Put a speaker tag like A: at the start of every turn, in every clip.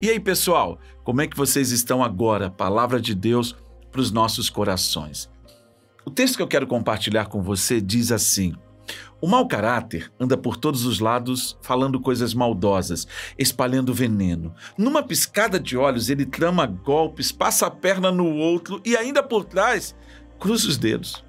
A: E aí, pessoal, como é que vocês estão agora? Palavra de Deus para os nossos corações. O texto que eu quero compartilhar com você diz assim: O mau caráter anda por todos os lados falando coisas maldosas, espalhando veneno. Numa piscada de olhos, ele trama golpes, passa a perna no outro e ainda por trás cruza os dedos.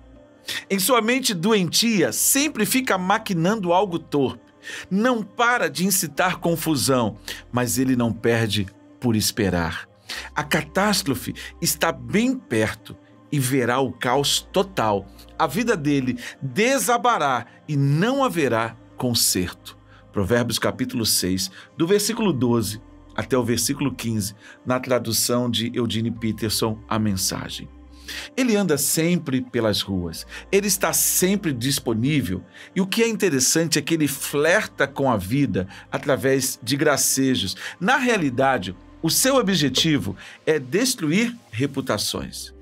A: Em sua mente doentia, sempre fica maquinando algo torpe não para de incitar confusão, mas ele não perde por esperar. A catástrofe está bem perto e verá o caos total. A vida dele desabará e não haverá conserto. Provérbios capítulo 6, do versículo 12 até o versículo 15, na tradução de Eudine Peterson, a mensagem. Ele anda sempre pelas ruas, ele está sempre disponível e o que é interessante é que ele flerta com a vida através de gracejos. Na realidade, o seu objetivo é destruir reputações.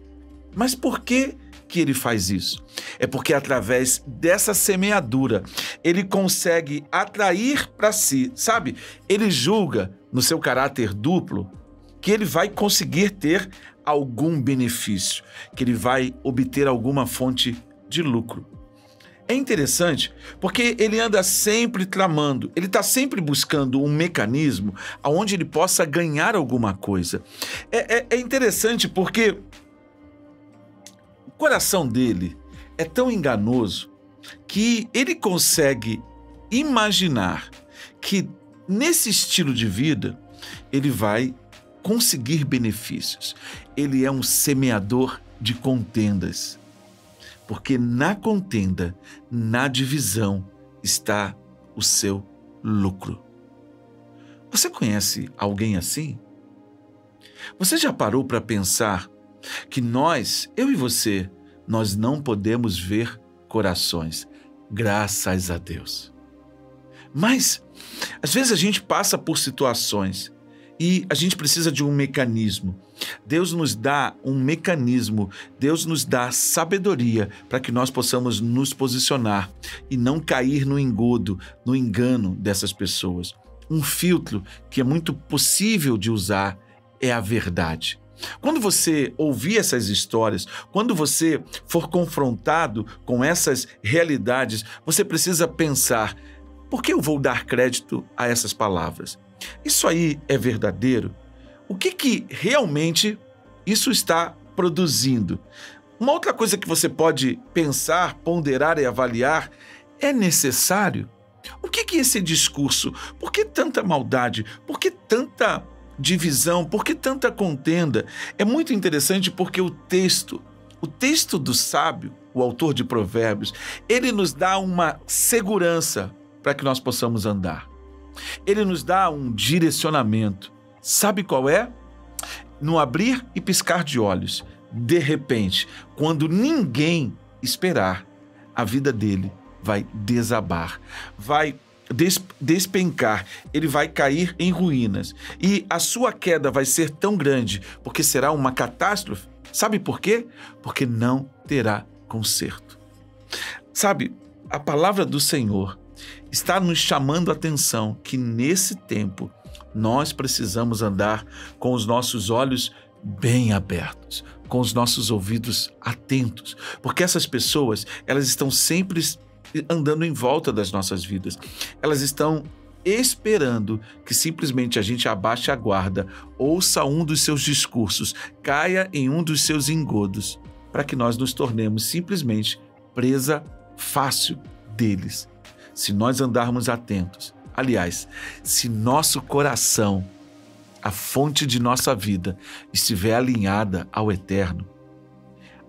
A: Mas por que que ele faz isso? É porque através dessa semeadura ele consegue atrair para si, sabe? Ele julga no seu caráter duplo que ele vai conseguir ter algum benefício, que ele vai obter alguma fonte de lucro. É interessante porque ele anda sempre tramando, ele está sempre buscando um mecanismo onde ele possa ganhar alguma coisa. É, é, é interessante porque o coração dele é tão enganoso que ele consegue imaginar que nesse estilo de vida ele vai conseguir benefícios. Ele é um semeador de contendas. Porque na contenda, na divisão, está o seu lucro. Você conhece alguém assim? Você já parou para pensar que nós, eu e você, nós não podemos ver corações, graças a Deus. Mas, às vezes a gente passa por situações e a gente precisa de um mecanismo. Deus nos dá um mecanismo, Deus nos dá sabedoria para que nós possamos nos posicionar e não cair no engodo, no engano dessas pessoas. Um filtro que é muito possível de usar é a verdade. Quando você ouvir essas histórias, quando você for confrontado com essas realidades, você precisa pensar: por que eu vou dar crédito a essas palavras? Isso aí é verdadeiro? O que, que realmente isso está produzindo? Uma outra coisa que você pode pensar, ponderar e avaliar é necessário? O que, que esse discurso? Por que tanta maldade? Por que tanta divisão? Por que tanta contenda? É muito interessante porque o texto, o texto do sábio, o autor de Provérbios, ele nos dá uma segurança para que nós possamos andar. Ele nos dá um direcionamento. Sabe qual é? No abrir e piscar de olhos, de repente, quando ninguém esperar, a vida dele vai desabar, vai des despencar, ele vai cair em ruínas. E a sua queda vai ser tão grande, porque será uma catástrofe. Sabe por quê? Porque não terá conserto. Sabe, a palavra do Senhor está nos chamando a atenção que nesse tempo nós precisamos andar com os nossos olhos bem abertos, com os nossos ouvidos atentos, porque essas pessoas, elas estão sempre andando em volta das nossas vidas. Elas estão esperando que simplesmente a gente abaixe a guarda, ouça um dos seus discursos, caia em um dos seus engodos, para que nós nos tornemos simplesmente presa fácil deles se nós andarmos atentos. Aliás, se nosso coração, a fonte de nossa vida, estiver alinhada ao eterno,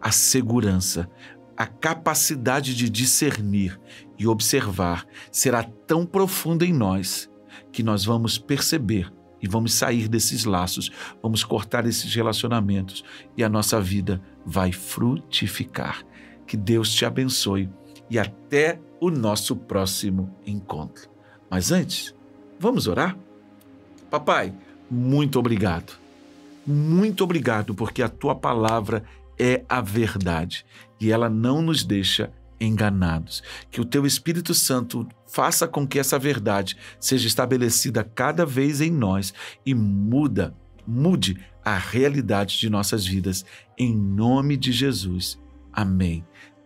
A: a segurança, a capacidade de discernir e observar será tão profunda em nós que nós vamos perceber e vamos sair desses laços, vamos cortar esses relacionamentos e a nossa vida vai frutificar. Que Deus te abençoe e até o nosso próximo encontro. Mas antes, vamos orar? Papai, muito obrigado. Muito obrigado porque a tua palavra é a verdade e ela não nos deixa enganados. Que o teu Espírito Santo faça com que essa verdade seja estabelecida cada vez em nós e muda, mude a realidade de nossas vidas em nome de Jesus. Amém.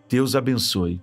A: Deus abençoe.